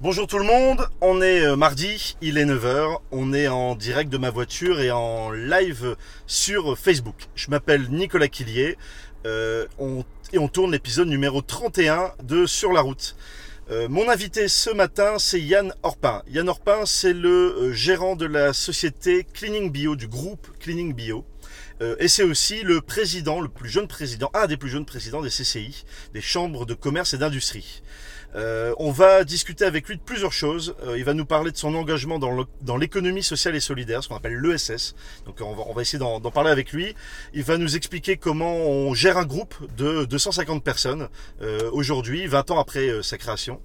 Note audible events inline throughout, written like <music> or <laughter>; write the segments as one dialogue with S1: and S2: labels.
S1: Bonjour tout le monde, on est euh, mardi, il est 9h, on est en direct de ma voiture et en live sur Facebook. Je m'appelle Nicolas Quillier euh, et on tourne l'épisode numéro 31 de Sur la route. Euh, mon invité ce matin, c'est Yann Orpin. Yann Orpin, c'est le euh, gérant de la société Cleaning Bio, du groupe Cleaning Bio. Euh, et c'est aussi le président, le plus jeune président, un des plus jeunes présidents des CCI, des chambres de commerce et d'industrie. Euh, on va discuter avec lui de plusieurs choses. Euh, il va nous parler de son engagement dans l'économie sociale et solidaire, ce qu'on appelle l'ESS. Donc on va, on va essayer d'en parler avec lui. Il va nous expliquer comment on gère un groupe de 250 personnes euh, aujourd'hui, 20 ans après euh, sa création,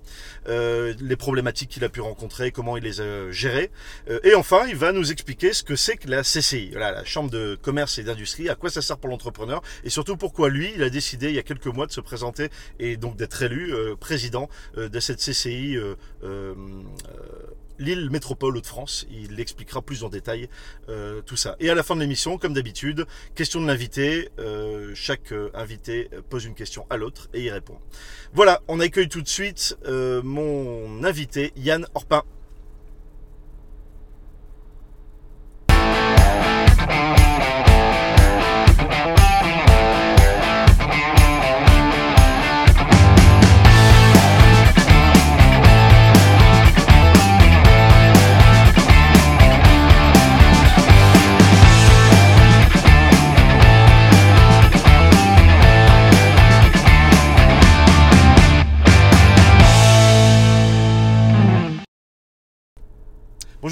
S1: euh, les problématiques qu'il a pu rencontrer, comment il les a gérées. Euh, et enfin, il va nous expliquer ce que c'est que la CCI, voilà, la Chambre de commerce et d'industrie, à quoi ça sert pour l'entrepreneur, et surtout pourquoi lui, il a décidé il y a quelques mois de se présenter et donc d'être élu président de cette CCI euh, euh, euh, Lille Métropole Hauts-de-France. Il expliquera plus en détail euh, tout ça. Et à la fin de l'émission, comme d'habitude, question de l'invité. Euh, chaque euh, invité pose une question à l'autre et il répond. Voilà, on accueille tout de suite euh, mon invité, Yann Orpin.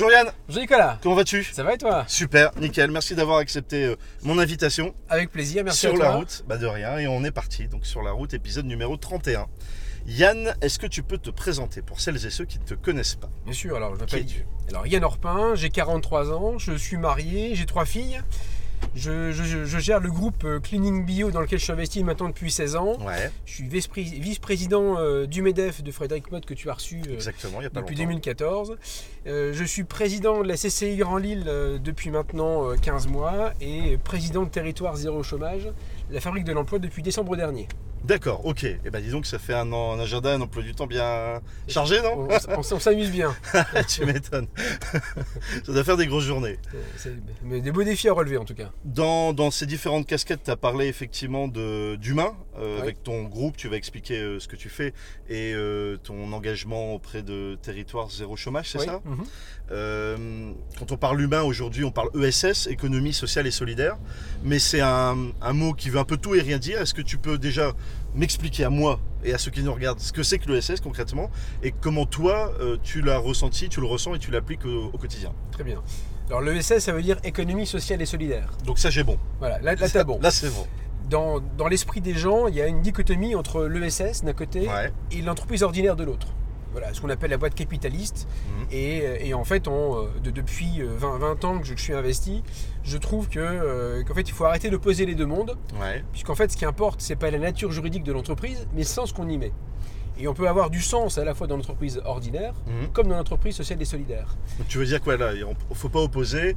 S1: Bonjour Yann,
S2: Bonjour Nicolas,
S1: comment vas-tu?
S2: Ça va et toi?
S1: Super, nickel. Merci d'avoir accepté euh, mon invitation
S2: Avec plaisir, merci
S1: sur
S2: à toi.
S1: la route. Bah de rien, et on est parti. Donc sur la route, épisode numéro 31. Yann, est-ce que tu peux te présenter pour celles et ceux qui ne te connaissent pas?
S2: Bien sûr, alors je m'appelle alors, Yann Orpin, j'ai 43 ans, je suis marié, j'ai trois filles. Je, je- je gère le groupe euh, Cleaning Bio dans lequel je suis investi maintenant depuis 16 ans.
S1: Ouais,
S2: Je suis vice-pré- vice-président euh, du MEDEF de Frédéric Mott que tu as reçu euh,
S1: exactement, il n'y a pas
S2: depuis
S1: longtemps.
S2: 2014. Euh, je suis président de la CCI Grand Lille euh, depuis maintenant euh, 15 mois et président de Territoire Zéro Chômage, la fabrique de l'emploi depuis décembre dernier.
S1: D'accord, ok. Et ben dis donc, ça fait un, an- un agenda, un emploi du temps bien chargé, non?
S2: On, on- on s'amuse bien. <laughs>
S1: Tu m'étonnes. <laughs> ça doit faire des grosses journées.
S2: Euh, mais des beaux défis à relever en tout cas.
S1: Dans, dans ces différentes casquettes, tu as parlé effectivement d'humain. euh,
S2: Ouais.
S1: Avec ton groupe, tu vas expliquer euh, ce que tu fais et euh, ton engagement auprès de Territoire Zéro Chômage, c'est ça?
S2: Mhm.
S1: Euh, Quand on parle humain aujourd'hui, on parle ESS, économie sociale et solidaire. Mais c'est un, un mot qui veut un peu tout et rien dire. Est-ce que tu peux déjà m'expliquer à moi et à ceux qui nous regardent ce que c'est que l'ESS concrètement et comment toi euh, tu l'as ressenti, tu le ressens et tu l'appliques au, au quotidien?
S2: Très bien. Alors l'ESS, ça veut dire économie sociale et solidaire.
S1: Donc ça j'ai bon.
S2: Voilà, là, là t'as <laughs> bon.
S1: Là c'est bon.
S2: Dans, dans l'esprit des gens, il y a une dichotomie entre l'ESS d'un côté
S1: Ouais.
S2: et l'entreprise ordinaire de l'autre. Voilà, ce qu'on appelle la boîte capitaliste.
S1: Mhm.
S2: Et, et en fait, on, euh, de- depuis euh, 20, 20 ans que je, suis investi, je trouve que, euh, qu'en fait, il faut arrêter d'opposer les deux mondes,
S1: Ouais.
S2: puisqu'en fait, ce qui importe, c'est pas la nature juridique de l'entreprise, mais le sens qu'on y met. Et on peut avoir du sens à la fois dans l'entreprise ordinaire,
S1: Mhm.
S2: comme dans l'entreprise sociale et solidaire.
S1: Donc tu veux dire quoi là Il ne faut pas opposer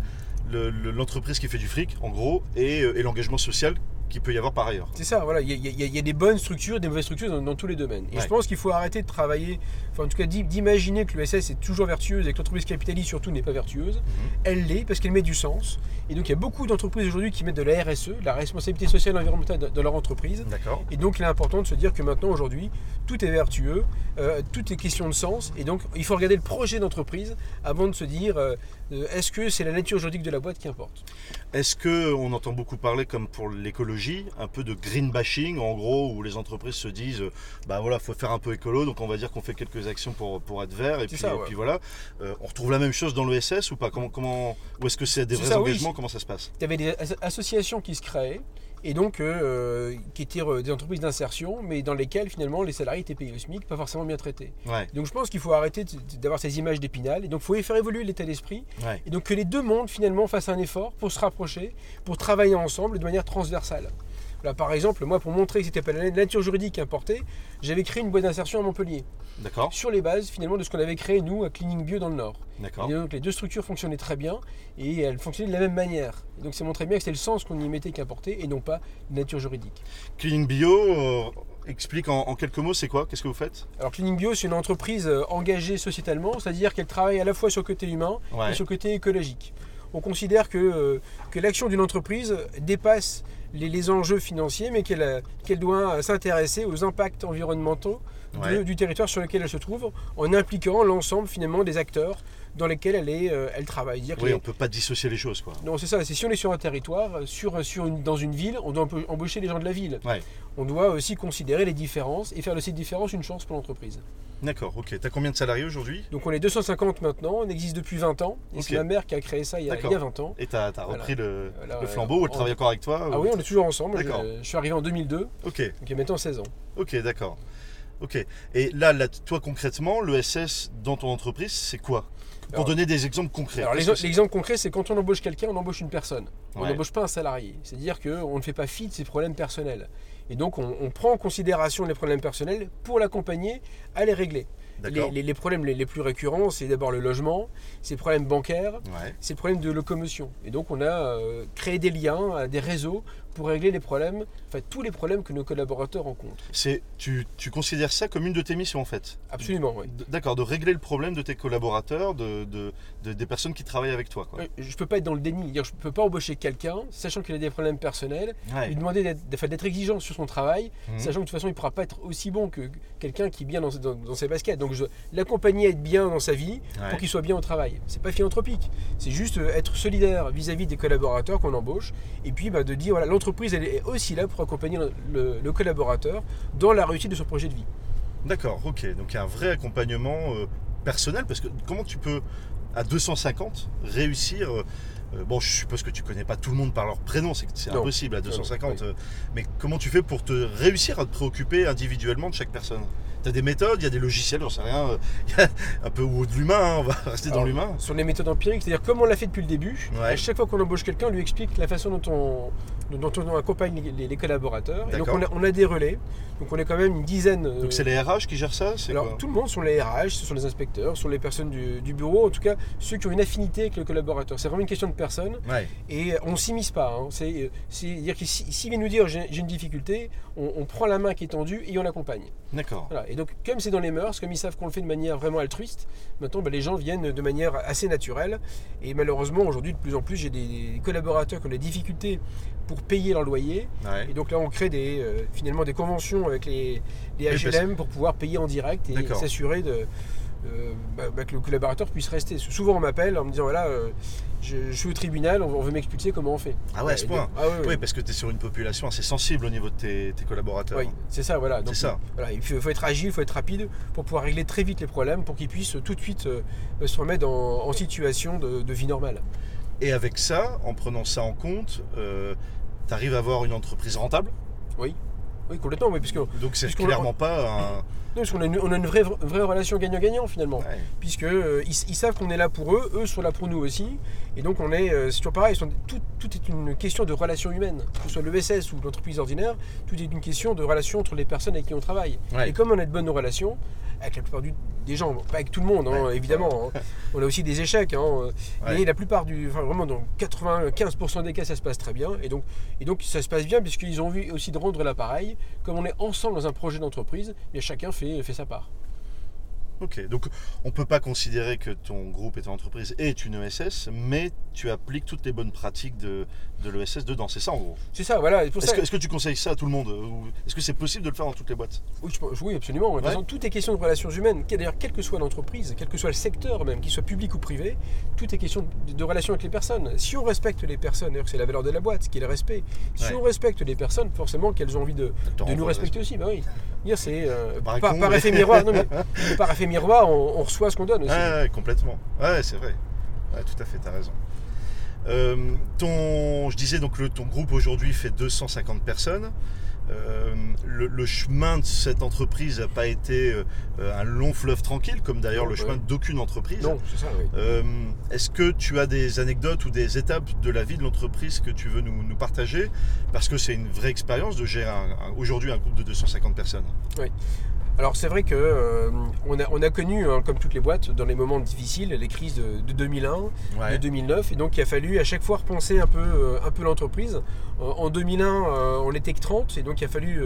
S1: le- le- l'entreprise qui fait du fric, en gros, et, euh, et l'engagement social qu'il peut y avoir par ailleurs.
S2: C'est ça, voilà. Il y, a- y y des bonnes structures, des mauvaises structures dans, dans tous les domaines. Et
S1: Ouais.
S2: je pense qu'il faut arrêter de travailler, enfin en tout cas d'i- d'imaginer que l'ESS est toujours vertueuse et que l'entreprise capitaliste surtout n'est pas vertueuse. Elle l'est parce qu'elle met du sens. Et donc il y a beaucoup d'entreprises aujourd'hui qui mettent de la RSE, la responsabilité sociale et environnementale de leur entreprise.
S1: D'accord.
S2: Et donc il est important de se dire que maintenant aujourd'hui tout est vertueux, euh, tout est question de sens. Et donc il faut regarder le projet d'entreprise avant de se dire euh, euh, est-ce que c'est la nature juridique de la boîte qui importe?
S1: Est-ce que on entend beaucoup parler, comme pour l'écologie, un peu de green bashing, en gros, où les entreprises se disent, euh, bah voilà, faut faire un peu écolo, donc on va dire qu'on fait quelques actions pour, pour être vert, et puis,
S2: ça,
S1: et
S2: ouais.
S1: puis voilà. Euh, on retrouve la même chose dans l'ESS ou pas? Comment, comment, ou est-ce que c'est des vrais
S2: ça, oui.
S1: engagements? Comment ça se passe?
S2: Il y avait des as- associations qui se créaient et donc euh, qui étaient euh, des entreprises d'insertion, mais dans lesquelles finalement les salariés étaient payés au SMIC, pas forcément bien traités.
S1: Ouais,
S2: Donc je pense qu'il faut arrêter d'avoir ces images d'épinal et donc il faut faire évoluer l'état d'esprit
S1: ouais.
S2: et donc que les deux mondes finalement fassent un effort pour se rapprocher, pour travailler ensemble de manière transversale. Là, par exemple, moi, pour montrer que c'était pas la nature juridique qui importait, j'avais créé une boîte d'insertion à Montpellier,
S1: D'accord,
S2: sur les bases finalement de ce qu'on avait créé nous à Cleaning Bio dans le Nord.
S1: d'accord.
S2: Et donc les deux structures fonctionnaient très bien et elles fonctionnaient de la même manière. Et donc ça montrait bien que c'était le sens qu'on y mettait qui importait et non pas la nature juridique.
S1: Cleaning Bio, euh, explique en, en quelques mots, c'est quoi? Qu'est-ce que vous faites?
S2: Alors Cleaning Bio, c'est une entreprise euh, engagée sociétalement, c'est-à-dire qu'elle travaille à la fois sur le côté humain
S1: Ouais.
S2: et sur le côté écologique. On considère que, euh, que l'action d'une entreprise dépasse les, les enjeux financiers, mais qu'elle euh, doit s'intéresser aux impacts environnementaux de-
S1: Ouais.
S2: du territoire sur lequel elle se trouve, en impliquant l'ensemble finalement des acteurs dans lesquels elle, est, euh, elle travaille. Dire
S1: Oui,
S2: les-
S1: on peut pas dissocier les choses, quoi.
S2: Non, c'est ça. C'est si on est sur un territoire, euh, sur, sur une, dans une ville, on doit embaucher les gens de la ville.
S1: Ouais.
S2: On doit aussi considérer les différences et faire de ces différences une chance pour l'entreprise.
S1: D'accord, ok. T'as combien de salariés aujourd'hui?
S2: Donc on est 250 maintenant, on existe depuis 20 ans. Et c'est ma mère qui a créé ça il y a, il y a 20 ans.
S1: Et t'as as repris le,
S2: Voilà,
S1: le
S2: euh,
S1: flambeau, ou elle travaille encore avec toi
S2: Ah
S1: ou-
S2: oui, on est toujours ensemble.
S1: D'accord.
S2: je suis arrivé en 2002,
S1: Ok,
S2: donc il y a maintenant 16 ans.
S1: ok, d'accord. Ok. Et là, là, toi concrètement, le SS dans ton entreprise, c'est quoi? Pour
S2: Alors-
S1: donner des exemples concrets.
S2: Alors l'exemple concret, c'est quand on embauche quelqu'un, on embauche une personne. On
S1: Ouais.
S2: n'embauche pas un salarié. C'est-à-dire qu'on ne fait pas fi de ses problèmes personnels. Et donc on, on prend en considération les problèmes personnels pour l'accompagner à les régler. Les, les- les problèmes les, les plus récurrents, c'est d'abord le logement, c'est les problèmes bancaires,
S1: Ouais.
S2: c'est le problème de locomotion. Et donc on a euh, créé des liens, euh, des réseaux pour régler les problèmes, enfin tous les problèmes que nos collaborateurs rencontrent.
S1: C'est, tu, tu considères ça comme une de tes missions en fait?
S2: Absolument, oui.
S1: D'accord, de régler le problème de tes collaborateurs, de, de- de- des personnes qui travaillent avec toi. Quoi.
S2: Je peux pas être dans le déni. Je peux pas embaucher quelqu'un, sachant qu'il a des problèmes personnels,
S1: Ouais.
S2: lui demander d'être exigeant sur son travail,
S1: Mhm.
S2: sachant que de toute façon il ne pourra pas être aussi bon que quelqu'un qui est bien dans, dans- dans ses baskets. Donc je l'accompagner à être bien dans sa vie
S1: Ouais.
S2: pour qu'il soit bien au travail. C'est pas philanthropique, c'est juste euh, être solidaire vis-à-vis des collaborateurs qu'on embauche et puis bah, de dire voilà l'entreprise elle est aussi là pour accompagner le, le- le collaborateur dans la réussite de son projet de vie.
S1: D'accord, ok. Donc il y a un vrai accompagnement euh, personnel parce que comment tu peux à 250 réussir euh, euh, Bon, je suppose que tu connais pas tout le monde par leur prénom, c'est impossible à
S2: Non, non,
S1: 250.
S2: oui.
S1: euh, mais comment tu fais pour te réussir à te préoccuper individuellement de chaque personne? Tu as des méthodes, il y a des logiciels, j'en sais rien. euh, <laughs> un peu ou de l'humain, hein, on va rester dans l'humain.
S2: Sur les méthodes empiriques, c'est-à-dire comme on l'a fait depuis le début,
S1: Ouais.
S2: à chaque fois qu'on embauche quelqu'un, on lui explique la façon dont on, dont on accompagne les, collaborateurs. Et donc on a, on a des relais, donc on est quand même une dizaine. euh,
S1: Donc c'est les RH qui gèrent ça
S2: Alors
S1: quoi
S2: tout le monde sont les RH, ce sont les inspecteurs, ce sont les personnes du, du bureau, en tout cas ceux qui ont une affinité avec le collaborateur. C'est vraiment une question de personne
S1: Ouais,
S2: et on ne s'immisce pas. hein. C'est, c'est dire que si- s'il vient nous dire j'ai j'ai une difficulté, on, on prend la main qui est tendue et on l'accompagne.
S1: d'accord.
S2: Voilà. Et donc comme c'est dans les mœurs, comme ils savent qu'on le fait de manière vraiment altruiste, maintenant ben, les gens viennent de manière assez naturelle. Et malheureusement aujourd'hui de plus en plus j'ai des collaborateurs qui ont des difficultés pour payer leur loyer.
S1: Ouais.
S2: Et donc là, on crée des, euh, finalement des conventions avec les, HLM pour pouvoir payer en direct et s'assurer de, euh, bah, bah, que le collaborateur puisse rester. Souvent, on m'appelle en me disant voilà, euh, je, je suis au tribunal, on, on veut m'expulser, comment on fait?
S1: Ah ouais, à ce point
S2: donc- ah ouais, ouais.
S1: Oui, parce que tu es sur une population assez sensible au niveau de tes, tes collaborateurs.
S2: Oui, c'est ça, voilà. Donc,
S1: ça.
S2: Voilà, il faut, faut être agile, il faut être rapide pour pouvoir régler très vite les problèmes, pour qu'ils puissent tout de suite euh, se remettre en, en situation de, de vie normale.
S1: Et avec ça, en prenant ça en compte, tu arrives à avoir une entreprise rentable?
S2: Oui, oui, complètement, oui, puisque,
S1: Donc c'est clairement pas un.
S2: Parce qu'on a une, on a une vraie, vraie relation gagnant-gagnant finalement.
S1: Ouais.
S2: puisque euh, ils, ils savent qu'on est là pour eux, eux sont là pour nous aussi, et donc on est, euh, c'est toujours pareil, sont- tout, tout est une question de relation humaine, que ce soit l'ESS ou l'entreprise ordinaire, tout est une question de relation entre les personnes avec qui on travaille.
S1: Ouais.
S2: Et comme on a de bonnes relations, avec la plupart du- des gens, pas avec tout le monde, hein,
S1: Ouais.
S2: évidemment, hein. on a aussi des échecs, hein, euh, mais la plupart du, enfin vraiment dans 95% des cas ça se passe très bien, et donc, et donc ça se passe bien puisqu'ils ont envie aussi de rendre l'appareil, comme on est ensemble dans un projet d'entreprise, et chacun fait, fait sa part.
S1: Ok, donc on peut pas considérer que ton groupe et ton entreprise est une ESS, mais tu appliques toutes les bonnes pratiques de, de l'ESS dedans. C'est ça en gros?
S2: C'est ça, voilà.
S1: Est-ce que, tu conseilles ça à tout le monde? Est-ce que c'est possible de le faire dans toutes les boîtes?
S2: Oui, je pense- oui, absolument. De toute
S1: Ouais.
S2: façon, tout est question de relations humaines. D'ailleurs, quelle que soit l'entreprise, quel que soit le secteur même, qu'il soit public ou privé, tout est question de, de relations avec les personnes. Si on respecte les personnes, d'ailleurs c'est la valeur de la boîte, ce qui est le respect. Si
S1: Ouais.
S2: on respecte les personnes, forcément qu'elles ont envie de, nous respecter aussi. Bah oui. C'est euh,
S1: Par
S2: effet miroir. Non, <laughs> mais, par effet miroir, on, on reçoit ce qu'on donne aussi.
S1: Ouais, complètement. Ouais, c'est vrai. Ouais, tout à fait, tu as raison. Euh, ton, je disais donc le, ton groupe aujourd'hui fait 250 personnes. Euh, le, le chemin de cette entreprise n'a pas été euh, un long fleuve tranquille, comme d'ailleurs le
S2: ouais.
S1: chemin d'aucune entreprise.
S2: Non, c'est ça. Oui.
S1: Euh, Est-ce que tu as des anecdotes ou des étapes de la vie de l'entreprise que tu veux nous, nous partager? Parce que c'est une vraie expérience de gérer aujourd'hui un groupe de 250 personnes.
S2: Alors c'est vrai que euh, on, a, on a connu, hein, comme toutes les boîtes, dans les moments difficiles, les crises de, de 2001, de 2009, et donc il a fallu à chaque fois repenser un peu, euh, un peu l'entreprise. En, en 2001, euh, on n'était que 30, et donc il a fallu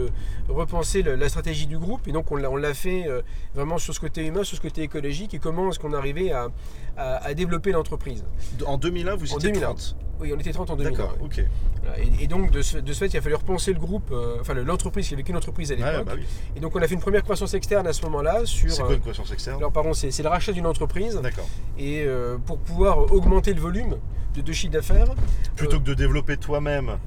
S2: repenser la stratégie du groupe, et donc on l'a on l'a fait vraiment sur ce côté humain, sur ce côté écologique, et comment est-ce qu'on arrivait à, à- à développer l'entreprise.
S1: En 2001, vous
S2: En
S1: étiez
S2: 2001.
S1: 30.
S2: Oui, on était 30 en 2001.
S1: D'accord,
S2: ouais.
S1: ok.
S2: Voilà. Et, et donc de ce, de ce fait, il a fallu repenser le groupe, euh, enfin le- l'entreprise, il n'y avait qu'une entreprise à l'époque.
S1: bah oui.
S2: Et donc on a fait une première croissance externe à ce moment-là sur...
S1: C'est quoi
S2: euh,
S1: une croissance externe?
S2: alors pardon, c'est c'est le rachat d'une entreprise
S1: D'accord.
S2: et euh, pour pouvoir augmenter le volume de, de chiffre d'affaires.
S1: Plutôt que de développer toi-même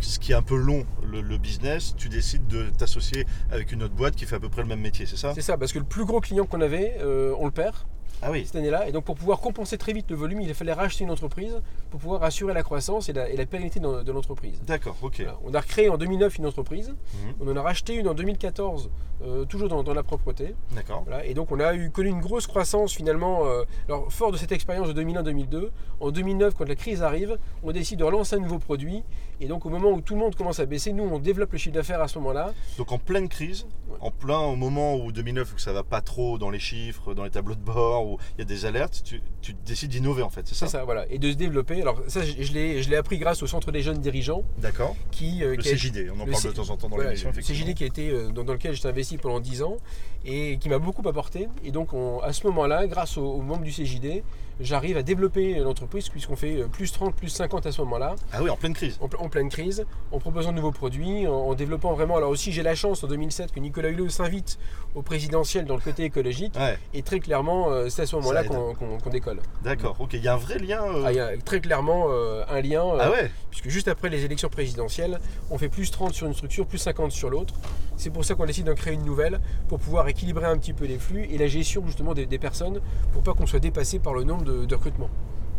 S1: ce qui est un peu long, le, le business, tu décides de t'associer avec une autre boîte qui fait à peu près le même métier, c'est ça?
S2: C'est ça, parce que le plus gros client qu'on avait, euh, on le perd
S1: Ah oui.
S2: cette année-là. Et donc pour pouvoir compenser très vite le volume, il fallait racheter une entreprise pour pouvoir assurer la croissance et la, et la pérennité de, de l'entreprise.
S1: D'accord, ok.
S2: Voilà. On a recréé en 2009 une entreprise,
S1: Mhm.
S2: on en a racheté une en 2014, euh, toujours dans, dans la propreté.
S1: D'accord.
S2: Voilà, et donc on a eu, connu une grosse croissance finalement. euh, alors fort de cette expérience de 2001-2002, en 2009 quand la crise arrive, on décide de relancer un nouveau produit. Et donc au moment où tout le monde commence à baisser, nous on développe le chiffre d'affaires à ce moment-là.
S1: Donc en pleine crise. En plein au moment où 2009 où ça va pas trop dans les chiffres, dans les tableaux de bord, où il y a des alertes, tu, tu décides d'innover en fait, c'est ça
S2: C'est ça, voilà, et de se développer. Alors ça, je, je l'ai appris grâce au Centre des jeunes dirigeants
S1: D'accord.
S2: qui, euh,
S1: Le
S2: qui a-
S1: CJD, on en
S2: le
S1: parle
S2: C-
S1: de temps en temps dans
S2: Voilà,
S1: l'émission,
S2: le. CJD qui a été euh, dans, dans lequel j'étais investi pendant 10 ans et qui m'a beaucoup apporté. Et donc on- à ce moment-là, grâce aux, aux membres du CJD, j'arrive à développer l'entreprise puisqu'on fait euh, plus 30, plus 50 à ce moment-là.
S1: Ah oui, en pleine crise.
S2: en, ple- en pleine crise, en proposant de nouveaux produits, en, en développant vraiment. Alors aussi, j'ai la chance en 2007 que Nicolas Hulot s'invite au présidentiel dans le côté écologique.
S1: Ouais,
S2: Et très clairement, euh, c'est à ce moment-là qu'on décolle.
S1: d'accord. Ok, il y a un vrai lien. euh,
S2: Ah, Il y a très clairement euh, un lien, euh,
S1: Ah ouais
S2: puisque juste après les élections présidentielles, on fait plus 30 sur une structure, plus 50 sur l'autre. C'est pour ça qu'on décide d'en créer une nouvelle, pour pouvoir équilibrer un petit peu les flux et la gestion justement des, des personnes, pour pas qu'on soit dépassé par le nombre de, de recrutements.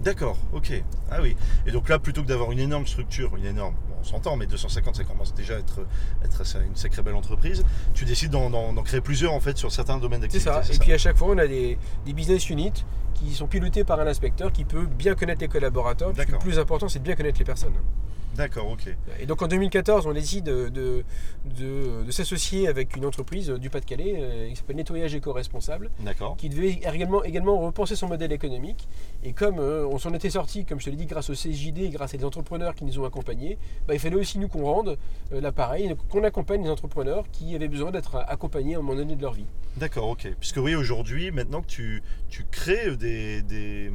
S1: D'accord, ok. Ah oui. Et donc là, plutôt que d'avoir une énorme structure, une énorme, bon, on s'entend, mais 250, ça commence déjà à être, une sacrée belle entreprise, tu décides d'en, créer plusieurs en fait sur certains domaines
S2: C'est
S1: d'activité.
S2: ça. Et puis à chaque fois, on a des, des business units qui sont pilotés par un inspecteur qui peut bien connaître les collaborateurs. puisque Le
S1: D'accord.
S2: plus important, c'est de bien connaître les personnes.
S1: D'accord, ok.
S2: Et donc en 2014, on décide de, de, de- de s'associer avec une entreprise du Pas-de-Calais euh, qui s'appelle Nettoyage Éco-Responsable,
S1: D'accord.
S2: qui devait également, également repenser son modèle économique. Et comme euh, on s'en était sorti, comme je te l'ai dit, grâce au CJD, et grâce à des entrepreneurs qui nous ont accompagnés, bah, il fallait aussi nous qu'on rende euh, l'appareil, qu'on accompagne les entrepreneurs qui avaient besoin d'être accompagnés à un moment donné de leur vie.
S1: D'accord, ok. Puisque oui, aujourd'hui, maintenant que tu, tu crées des, des-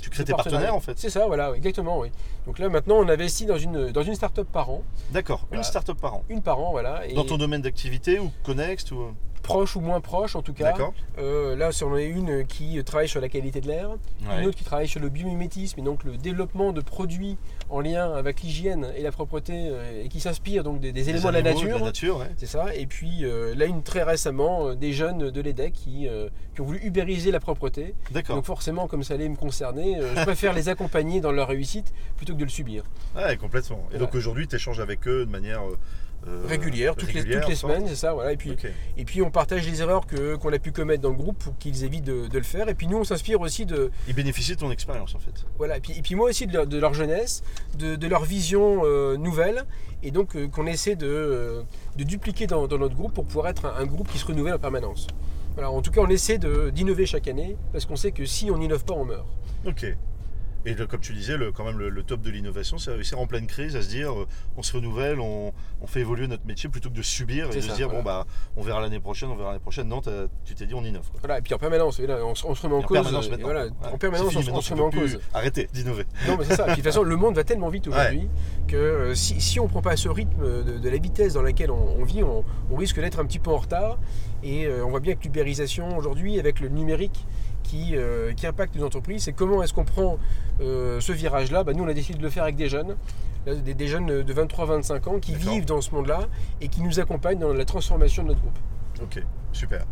S1: tu crées
S2: Des
S1: tes partenaires en fait.
S2: C'est ça, voilà, exactement, oui. Donc là, maintenant, on investit dans une, dans une start-up par an,
S1: D'accord. Une start-up par an.
S2: une par an, voilà. Et
S1: Dans ton domaine d'activité ou connexe ou...
S2: proche ou moins proche, en tout cas.
S1: D'accord.
S2: Euh, là, c'en est une qui travaille sur la qualité de l'air,
S1: Ouais.
S2: une autre qui travaille sur le biomimétisme, et donc le développement de produits en lien avec l'hygiène et la propreté, euh, et qui s'inspire donc des, des
S1: Des
S2: éléments de la nature.
S1: De la nature, ouais.
S2: C'est ça. Et puis euh, là, une très récemment, euh, des jeunes de l'EDEC qui, euh, qui ont voulu ubériser la propreté.
S1: D'accord.
S2: Donc forcément, comme ça allait me concerner, je préfère <laughs> les accompagner dans leur réussite plutôt que de le subir.
S1: Ouais, complètement. Et donc aujourd'hui, tu échanges avec eux de manière euh,
S2: régulière, toutes, les, toutes semaines, c'est ça. Voilà. Et puis, et puis on partage les erreurs qu'on a pu commettre dans le groupe pour qu'ils évitent de, de le faire. Et puis nous, on s'inspire aussi de,
S1: Ils bénéficient de ton expérience en fait.
S2: voilà. Et puis, et puis moi aussi de leur, de leur jeunesse, de, de leur vision euh, nouvelle, et donc euh, qu'on essaie de, euh, de dupliquer dans, dans notre groupe pour pouvoir être un, un groupe qui se renouvelle en permanence. Voilà. En tout cas, on essaie d'innover chaque année parce qu'on sait que si on n'innove pas, on meurt.
S1: Ok. Et le- comme tu disais, le, quand même le, le top de l'innovation, c'est réussir en pleine crise à se dire euh, on se renouvelle, on, on fait évoluer notre métier plutôt que de subir et de
S2: ça,
S1: se dire
S2: voilà.
S1: bon bah on verra l'année prochaine, on verra l'année prochaine. Non, tu t'es dit on innove. Quoi.
S2: Voilà. Et puis en permanence, là, on, se- on se remet en, cause. voilà,
S1: Ouais.
S2: En permanence,
S1: fini,
S2: on, se- on se remet en cause.
S1: Arrêtez d'innover.
S2: Non, mais c'est ça. Puis, de toute façon, le monde va tellement vite aujourd'hui que euh, si, si on ne prend pas ce rythme de, de la vitesse dans laquelle on, on vit, on, risque d'être un petit peu en retard. Et euh, on voit bien que l'ubérisation aujourd'hui, avec le numérique qui, euh, qui impacte les entreprises, c'est comment est-ce qu'on prend euh, ce virage-là Bah, Nous, on a décidé de le faire avec des jeunes, des, des jeunes de 23-25 ans qui vivent dans ce monde-là et qui nous accompagnent dans la transformation de notre groupe.
S1: Ok, super.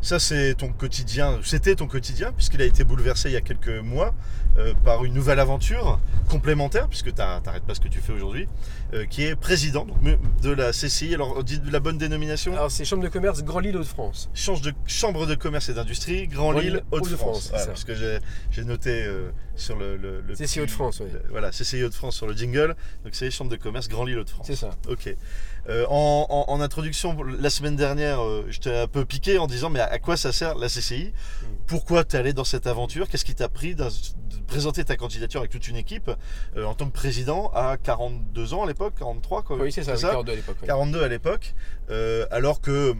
S1: Ça, c'est ton quotidien. C'était ton quotidien, puisqu'il a été bouleversé il y a quelques mois euh, par une nouvelle aventure complémentaire, puisque tu n'arrêtes pas ce que tu fais aujourd'hui, euh, qui est président donc, de la CCI. Alors, dit la bonne dénomination
S2: Alors, c'est Chambre de commerce Grand Lille Hauts-de-France.
S1: Chambre de, Chambre de commerce et d'industrie Grand Lille Hauts-de-France.
S2: Hauts-de-France,
S1: parce que j'ai noté euh, sur le. le, le
S2: CCI Hauts-de-France, oui.
S1: Voilà, CCI Hauts-de-France sur le jingle. Donc, c'est Chambre de commerce Grand Lille Hauts-de-France.
S2: C'est ça.
S1: Ok. Euh, en, en- en introduction, la semaine dernière, euh, je t'ai un peu piqué en disant mais à, à quoi ça sert la CCI
S2: Mm.
S1: Pourquoi t'es allé dans cette aventure? Qu'est-ce qui t'a pris de présenter ta candidature avec toute une équipe euh, en tant que président à 42 ans à l'époque, 43 quoi
S2: Oui, c'est ça, oui, 42 à l'époque. oui.
S1: 42 à l'époque, euh, alors que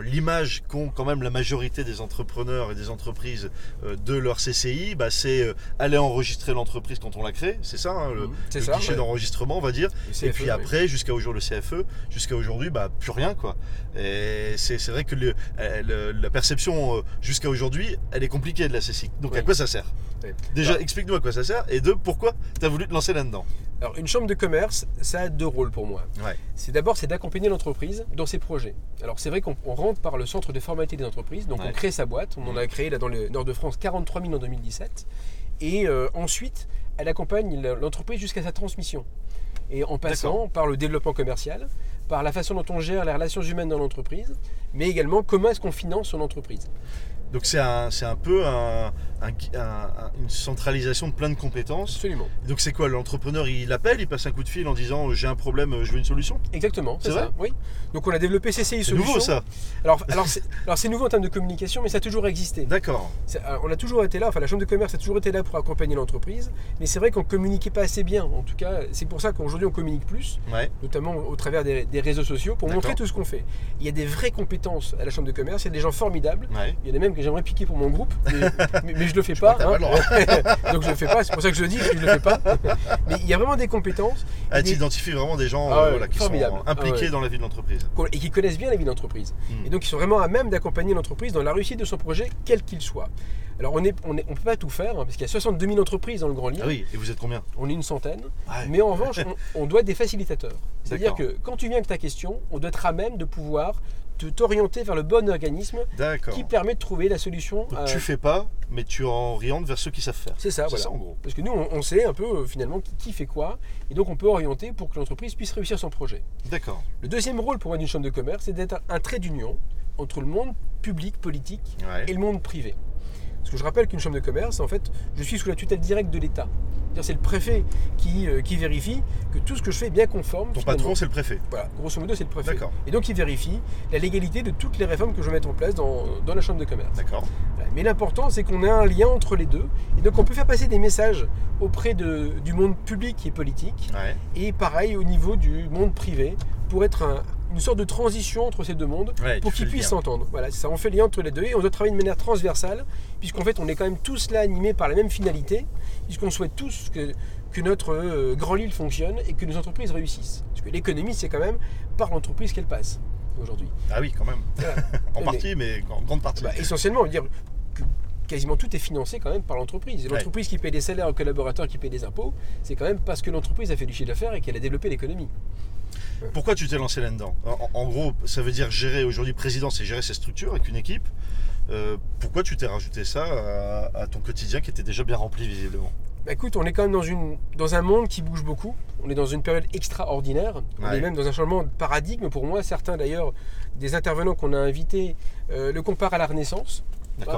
S1: l'image qu'ont quand même la majorité des entrepreneurs et des entreprises euh, de leur CCI, bah, c'est euh, aller enregistrer l'entreprise quand on la crée, c'est ça, hein, le,
S2: C'est
S1: le
S2: ça.
S1: guichet
S2: ouais.
S1: d'enregistrement, on va dire. Et
S2: CFE,
S1: puis
S2: oui.
S1: après, jusqu'à aujourd'hui, le CFE, jusqu'à aujourd'hui, bah, plus rien, quoi. Et c'est vrai que le- euh, le- la perception jusqu'à aujourd'hui, elle est compliquée de la CCI. Donc à quoi ça sert?
S2: Oui.
S1: Déjà, explique-nous à quoi ça sert, et deux, pourquoi tu as voulu te lancer là-dedans?
S2: Alors, une chambre de commerce, ça a deux rôles pour moi.
S1: Ouais.
S2: C'est d'abord c'est d'accompagner l'entreprise dans ses projets. Alors c'est vrai qu'on on rentre par le centre de formalité des entreprises, donc
S1: Ouais.
S2: on crée sa boîte. On en a créé là dans le nord de France 43 000 en 2017. Et euh, ensuite, elle accompagne l'entreprise jusqu'à sa transmission. Et en passant par le développement commercial, par la façon dont on gère les relations humaines dans l'entreprise, mais également comment est-ce qu'on finance son entreprise.
S1: Donc c'est un, c'est un peu un- un- un- une centralisation de plein de compétences.
S2: Absolument.
S1: Donc c'est quoi L'entrepreneur, il appelle, il passe un coup de fil en disant euh, j'ai un problème, euh, je veux une solution?
S2: Exactement, c'est
S1: C'est
S2: ça. Oui. Donc on a développé CCI
S1: C'est
S2: Solutions.
S1: nouveau ça
S2: Alors, alors c'est c'est nouveau en termes de communication, mais ça a toujours existé.
S1: D'accord.
S2: C'est- euh, On a toujours été là, enfin la chambre de commerce a toujours été là pour accompagner l'entreprise, mais c'est vrai qu'on ne communiquait pas assez bien. En tout cas, c'est pour ça qu'aujourd'hui on communique plus,
S1: Ouais.
S2: notamment au travers des, des réseaux sociaux, pour montrer tout ce qu'on fait. Il y a des vraies compétences à la chambre de commerce, il y a des gens formidables.
S1: Ouais.
S2: Il y en a même que j'aimerais piquer pour mon groupe, mais, <laughs> mais, mais je le fais pas.
S1: pas <laughs> <laughs>
S2: Donc je le fais pas, c'est pour ça que je le dis, je le fais pas. Mais il y a vraiment des compétences
S1: Ah, tu identifies vraiment des gens
S2: Ah
S1: euh, voilà, qui
S2: formidable.
S1: sont impliqués
S2: Ah ouais.
S1: dans la vie de l'entreprise.
S2: et qui connaissent bien la vie d'entreprise.
S1: Hmm.
S2: Et donc, ils sont vraiment à même d'accompagner l'entreprise dans la réussite de son projet, quel qu'il soit. Alors, on ne on est- on peut pas tout faire, hein, parce qu'il y a 62 000 entreprises dans le Grand Lille.
S1: Ah oui, et vous êtes combien?
S2: On est une centaine.
S1: Ouais.
S2: Mais en revanche, <laughs> on, on doit être des facilitateurs. C'est-à-dire que quand tu viens avec ta question, on doit être à même de pouvoir te- t'orienter vers le bon organisme qui permet de trouver la solution.
S1: Donc
S2: à-
S1: tu fais pas, mais tu orientes vers ceux qui savent faire.
S2: C'est ça,
S1: C'est
S2: voilà.
S1: ça en gros.
S2: Parce que nous, on, on sait un peu euh, finalement qui, qui fait quoi, et donc on peut orienter pour que l'entreprise puisse réussir son projet.
S1: D'accord.
S2: Le deuxième rôle pour moi d'une chambre de commerce, c'est d'être un trait d'union entre le monde public, politique,
S1: Ouais.
S2: et le monde privé. Parce que je rappelle qu'une chambre de commerce, en fait, je suis sous la tutelle directe de l'État. C'est le préfet qui, euh, qui vérifie que tout ce que je fais est bien conforme.
S1: Ton patron, c'est le préfet.
S2: Voilà, grosso modo, c'est le préfet. Et donc, il vérifie la légalité de toutes les réformes que je vais mettre en place dans, dans la chambre de commerce.
S1: D'accord.
S2: Voilà. Mais l'important, c'est qu'on ait un lien entre les deux. Et donc, on peut faire passer des messages auprès de- du monde public et politique,
S1: Ouais.
S2: et pareil au niveau du monde privé, pour être un- une sorte de transition entre ces deux mondes
S1: Ouais,
S2: pour qu'ils puissent s'entendre. Voilà, ça, on fait le lien entre les deux et on doit travailler de manière transversale, puisqu'en fait on est quand même tous là animés par la même finalité, puisqu'on souhaite tous que, que notre euh, grand Lille fonctionne et que nos entreprises réussissent. Parce que l'économie, c'est quand même par l'entreprise qu'elle passe aujourd'hui.
S1: Ah oui, quand même.
S2: Voilà. <laughs>
S1: En
S2: Mais-
S1: partie, mais en grande partie.
S2: Bah, essentiellement, on veut dire que quasiment tout est financé quand même par l'entreprise.
S1: Ouais.
S2: l'entreprise qui paie des salaires aux collaborateurs, qui paie des impôts, c'est quand même parce que l'entreprise a fait du chiffre d'affaires et qu'elle a développé l'économie.
S1: Pourquoi tu t'es lancé là-dedans en, en gros, ça veut dire gérer aujourd'hui président, c'est gérer ses structures avec une équipe. Euh, pourquoi tu t'es rajouté ça à, à ton quotidien qui était déjà bien rempli visiblement
S2: Bah écoute, on est quand même dans, une, dans un monde qui bouge beaucoup. On est dans une période extraordinaire. On est même dans un changement de paradigme pour moi. Certains d'ailleurs, des intervenants qu'on a invités, euh, le comparent à la Renaissance.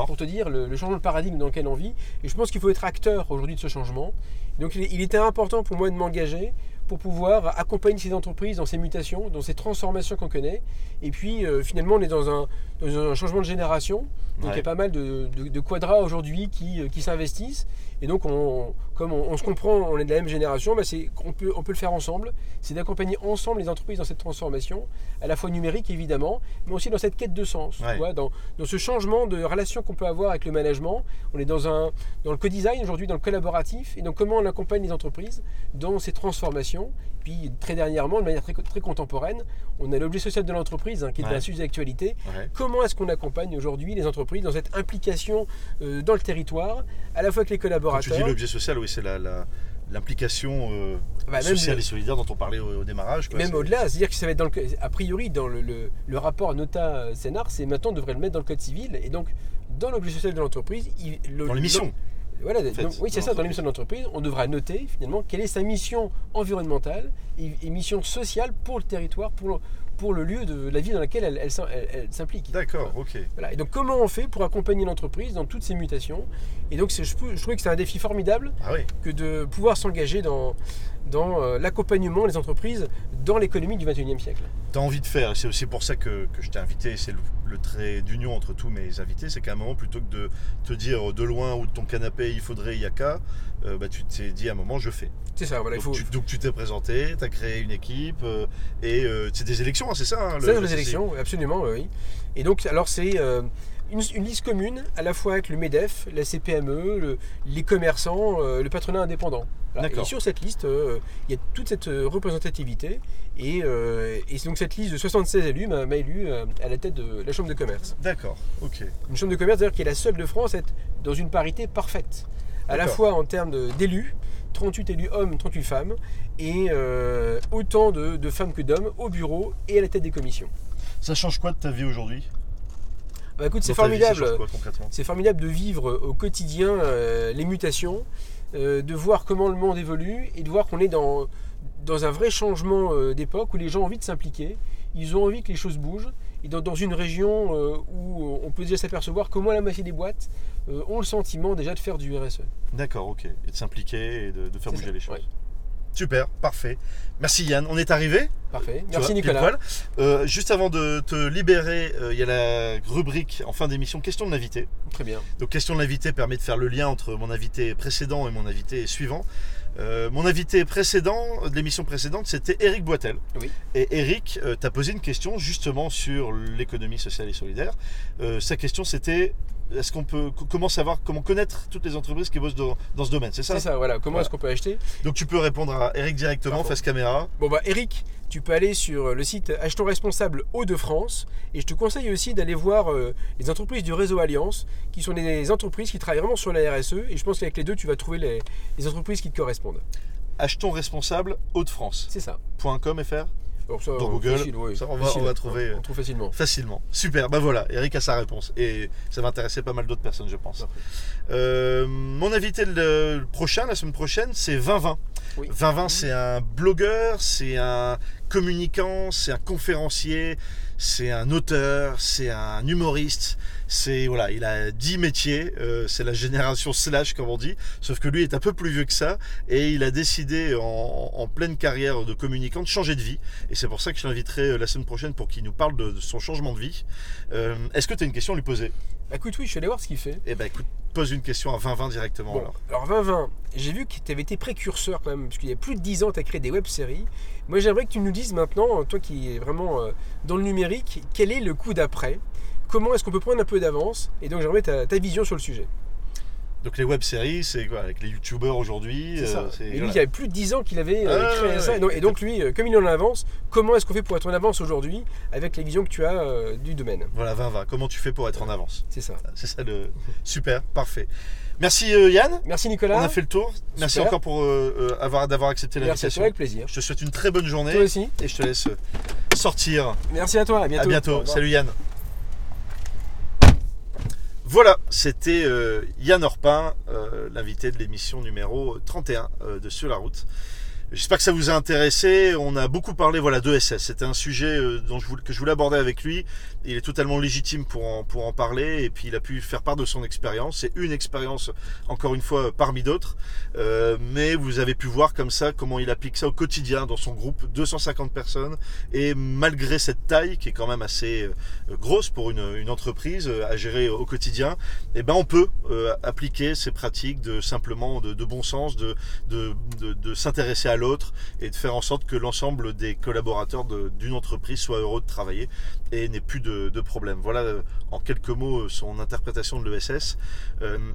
S2: Pour te dire le, le changement de paradigme dans lequel on vit. Et je pense qu'il faut être acteur aujourd'hui de ce changement. Donc il, il était important pour moi de m'engager pour pouvoir accompagner ces entreprises dans ces mutations, dans ces transformations qu'on connaît. Et puis euh, finalement, on est dans un, dans un changement de génération. Donc il y a pas mal de, de, de quadras aujourd'hui qui, euh, qui s'investissent. Et donc, on, comme on, on se comprend, on est de la même génération, bah, on, peut, on peut le faire ensemble. C'est d'accompagner ensemble les entreprises dans cette transformation, à la fois numérique évidemment, mais aussi dans cette quête de sens. tu
S1: Ouais.
S2: vois, dans, dans ce changement de relation qu'on peut avoir avec le management. On est dans, un, dans le co-design aujourd'hui, dans le collaboratif. Et donc, comment on accompagne les entreprises dans ces transformations. Puis, très dernièrement, de manière très, très contemporaine, on a l'objet social de l'entreprise, hein, qui est
S1: Ouais.
S2: un sujet d'actualité.
S1: Ouais.
S2: Comment est-ce qu'on accompagne aujourd'hui les entreprises dans cette implication euh, dans le territoire, à la fois avec les
S1: Quand tu
S2: collaborateurs
S1: dis l'objet social, oui, c'est la, la- l'implication euh,
S2: Bah,
S1: sociale
S2: le-
S1: et solidaire dont on parlait au, au démarrage. quoi.
S2: Même au-delà, c'est-à-dire que ça va être dans le, a priori dans le, le- le rapport nota Sénart, c'est maintenant on devrait le mettre dans le code civil et donc dans l'objet social de l'entreprise, il- le-
S1: Dans
S2: Voilà,
S1: fait,
S2: donc, oui, c'est ça, dans l'émission de l'entreprise, on devra noter finalement quelle est sa mission environnementale et, et mission sociale pour le territoire, pour le, pour le lieu de la vie dans laquelle elle, elle s'im- elle- elle s'implique.
S1: D'accord, ok.
S2: Voilà. Et donc comment on fait pour accompagner l'entreprise dans toutes ces mutations? Et donc je, je trouvais que c'est un défi formidable
S1: Ah oui,
S2: que de pouvoir s'engager dans, dans euh, l'accompagnement des entreprises dans l'économie du 21e siècle.
S1: tu as envie de faire. C'est aussi pour ça que, que je t'ai invité. C'est le, le trait d'union entre tous mes invités. C'est qu'à un moment, plutôt que de te dire de loin ou de ton canapé, il faudrait, il y a qu'à, euh, bah, tu t'es dit à un moment, je fais.
S2: C'est ça, voilà, il
S1: donc,
S2: faut...
S1: tu, donc tu t'es présenté, tu as créé une équipe euh, et c'est des élections, hein, c'est ça hein,
S2: C'est
S1: CCI?
S2: élections, absolument, oui. Et donc, alors c'est une, une liste commune, à la fois avec le MEDEF, la CPME, le- les commerçants, euh, le patronat indépendant. Voilà. Et sur cette liste, euh, il y a toute cette euh, représentativité. Et, euh, et donc cette liste de 76 élus m'a élu à la tête de la Chambre de commerce.
S1: D'accord, ok.
S2: Une Chambre de commerce d'ailleurs qui est la seule de France à être dans une parité parfaite. À la fois en termes d'élus, 38 élus hommes, 38 femmes, et euh, autant de, de femmes que d'hommes au bureau et à la tête des commissions.
S1: Ça change quoi de ta vie aujourd'hui?
S2: Bah écoute, c'est formidable. C'est formidable de vivre au quotidien euh, les mutations, euh, de voir comment le monde évolue et de voir qu'on est dans, dans un vrai changement euh, d'époque où les gens ont envie de s'impliquer, ils ont envie que les choses bougent. Et dans, dans une région où on peut déjà s'apercevoir comment la moitié des boîtes ont le sentiment déjà de faire du RSE.
S1: D'accord, ok. Et de s'impliquer et de, de faire bouger
S2: ça,
S1: les choses.
S2: ouais.
S1: Super, parfait. Merci Yann, on est arrivé.
S2: Parfait.
S1: Tu
S2: Merci
S1: vois,
S2: Nicolas.
S1: Euh, juste avant de te libérer, euh, il y a la rubrique en fin d'émission question de l'invité.
S2: Très bien.
S1: Donc question de l'invité permet de faire le lien entre mon invité précédent et mon invité suivant. Euh, mon invité précédent de l'émission précédente, c'était Eric Boitel.
S2: Oui.
S1: Et Eric euh, t'a posé une question justement sur l'économie sociale et solidaire. Sa question c'était est-ce qu'on peut comment savoir comment connaître toutes les entreprises qui bossent dans, dans ce domaine, c'est ça
S2: C'est ça, voilà. Comment
S1: Voilà.
S2: est-ce qu'on peut acheter
S1: Donc tu peux répondre à Eric directement face caméra.
S2: Bon bah Eric, tu peux aller sur le site Achetons Responsable Hauts-de-France et je te conseille aussi d'aller voir euh, les entreprises du réseau Alliance qui sont des entreprises qui travaillent vraiment sur la RSE et je pense qu'avec les deux tu vas trouver les, les entreprises qui te correspondent.
S1: Achetons responsable Hauts-de-France.
S2: C'est ça.
S1: .com FR
S2: Ça,
S1: Dans Google,
S2: facile, ouais,
S1: ça, on va-
S2: facile,
S1: on va
S2: hein,
S1: trouver,
S2: On trouve facilement.
S1: facilement. Super, bah voilà, Eric a sa réponse. Et ça va intéresser pas mal d'autres personnes, je pense. Euh, mon invité le, le prochain, la semaine prochaine, c'est 2020.
S2: Oui.
S1: 2020, c'est un blogueur, c'est un communicant, c'est un conférencier, c'est un auteur, c'est un humoriste. C'est voilà, il a 10 métiers. euh, c'est la génération slash, comme on dit. Sauf que lui est un peu plus vieux que ça et il a décidé en, en pleine carrière de communicant de changer de vie. Et c'est pour ça que je l'inviterai euh, la semaine prochaine pour qu'il nous parle de, de son changement de vie. Euh, Est-ce que tu as une question à lui poser?
S2: Bah, écoute, oui, je suis allé voir ce qu'il fait.
S1: Eh ben écoute, pose une question à 2020 directement.
S2: Bon,
S1: alors.
S2: alors 2020, j'ai vu que tu avais été précurseur quand même, parce qu'il y a plus de 10 ans, tu as créé des web-séries. Moi, j'aimerais que tu nous dises maintenant, toi qui es vraiment dans le numérique, quel est le coup d'après? Comment est-ce qu'on peut prendre un peu d'avance Et donc, j'aimerais ta, ta vision sur le sujet.
S1: Donc les web-séries, c'est quoi Avec les youtubeurs aujourd'hui
S2: C'est ça.
S1: euh,
S2: Et lui,
S1: voilà.
S2: il y avait plus de 10 ans qu'il avait euh,
S1: Ah,
S2: créé
S1: ouais,
S2: ça.
S1: ouais.
S2: Et donc, et donc, lui, euh, comme il est en avance, comment est-ce qu'on fait pour être en avance aujourd'hui avec la vision que tu as euh, du domaine?
S1: Voilà, 2020. Comment tu fais pour être en avance?
S2: C'est ça.
S1: C'est ça le. <laughs> Super, parfait. Merci euh, Yann.
S2: Merci Nicolas.
S1: On a fait le tour. Merci encore pour avoir d'avoir accepté
S2: Merci
S1: l'invitation.
S2: toi, avec plaisir.
S1: Je te souhaite une très bonne journée
S2: Toi aussi.
S1: et je te laisse sortir.
S2: Merci à toi. À bientôt.
S1: À. Salut Yann. Voilà, c'était euh, Yann Orpin, euh, l'invité de l'émission numéro 31 euh, de Sur la route. J'espère que ça vous a intéressé. On a beaucoup parlé voilà, d'ESS. C'était un sujet dont que je voulais aborder avec lui. Il est totalement légitime pour en, pour en parler et puis il a pu faire part de son expérience. C'est une expérience, encore une fois, parmi d'autres. Euh, mais vous avez pu voir comme ça comment il applique ça au quotidien dans son groupe, 250 personnes. Et malgré cette taille qui est quand même assez euh, grosse pour une, une entreprise euh, à gérer au quotidien, eh ben on peut euh, appliquer ces pratiques de simplement de, de bon sens, de, de, de, s'intéresser à l'autre l'autre et de faire en sorte que l'ensemble des collaborateurs d'une entreprise soient heureux de travailler et n'aient plus de, de problème. Voilà euh, en quelques mots son interprétation de l'ESS.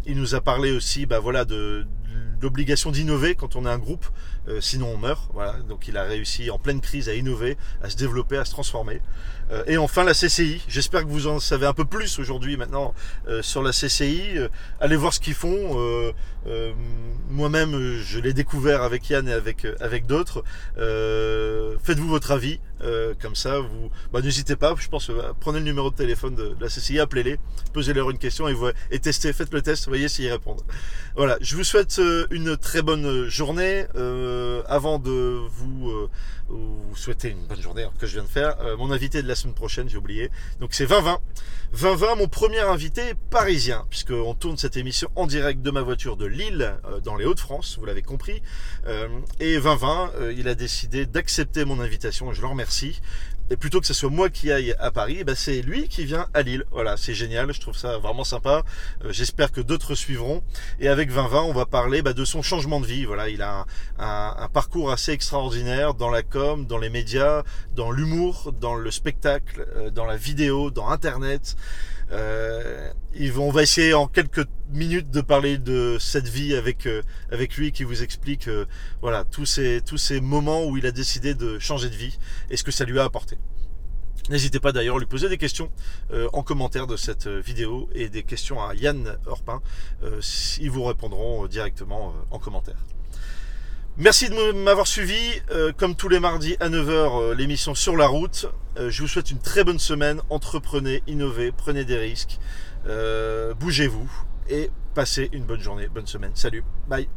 S1: il nous a parlé aussi bah, voilà, de, l'obligation d'innover quand on est un groupe, euh, sinon on meurt. Donc il a réussi en pleine crise à innover, à se développer, à se transformer. Euh, et enfin la CCI. J'espère que vous en savez un peu plus aujourd'hui maintenant euh, sur la CCI. allez voir ce qu'ils font. Moi-même, je l'ai découvert avec Yann et avec avec d'autres. Faites-vous votre avis. comme ça, vous bah, n'hésitez pas. Je pense prenez le numéro de téléphone de, la CCI, appelez-les, posez-leur une question et, et testez, faites le test, voyez s'ils répondent. Voilà. Je vous souhaite une très bonne journée. Euh, avant de vous, euh, vous, souhaiter une bonne journée que je viens de faire, euh, mon invité de la semaine prochaine, j'ai oublié. Donc c'est 2020. 2020, mon premier invité parisien, puisqu'on tourne cette émission en direct de ma voiture de Lille, dans les Hauts-de-France, vous l'avez compris. et 2020, il a décidé d'accepter mon invitation, je le remercie et plutôt que ce soit moi qui aille à Paris, bah c'est lui qui vient à Lille. Voilà, c'est génial, je trouve ça vraiment sympa. Euh, j'espère que d'autres suivront. Et avec 2020, on va parler bah, de son changement de vie. Voilà, il a un, un, parcours assez extraordinaire dans la com, dans les médias, dans l'humour, dans le spectacle, euh, dans la vidéo, dans Internet. Euh, on va essayer en quelques minutes de parler de cette vie avec euh, avec lui qui vous explique euh, voilà tous ces tous ces moments où il a décidé de changer de vie et ce que ça lui a apporté. N'hésitez pas d'ailleurs à lui poser des questions en commentaire de cette vidéo et des questions à Yann Orpin. ils vous répondront directement en commentaire. Merci de m'avoir suivi. Euh, comme tous les mardis à 9h, euh, l'émission sur la route. Euh, je vous souhaite une très bonne semaine. Entreprenez, innovez, prenez des risques, bougez-vous et passez une bonne journée, bonne semaine. Salut, bye.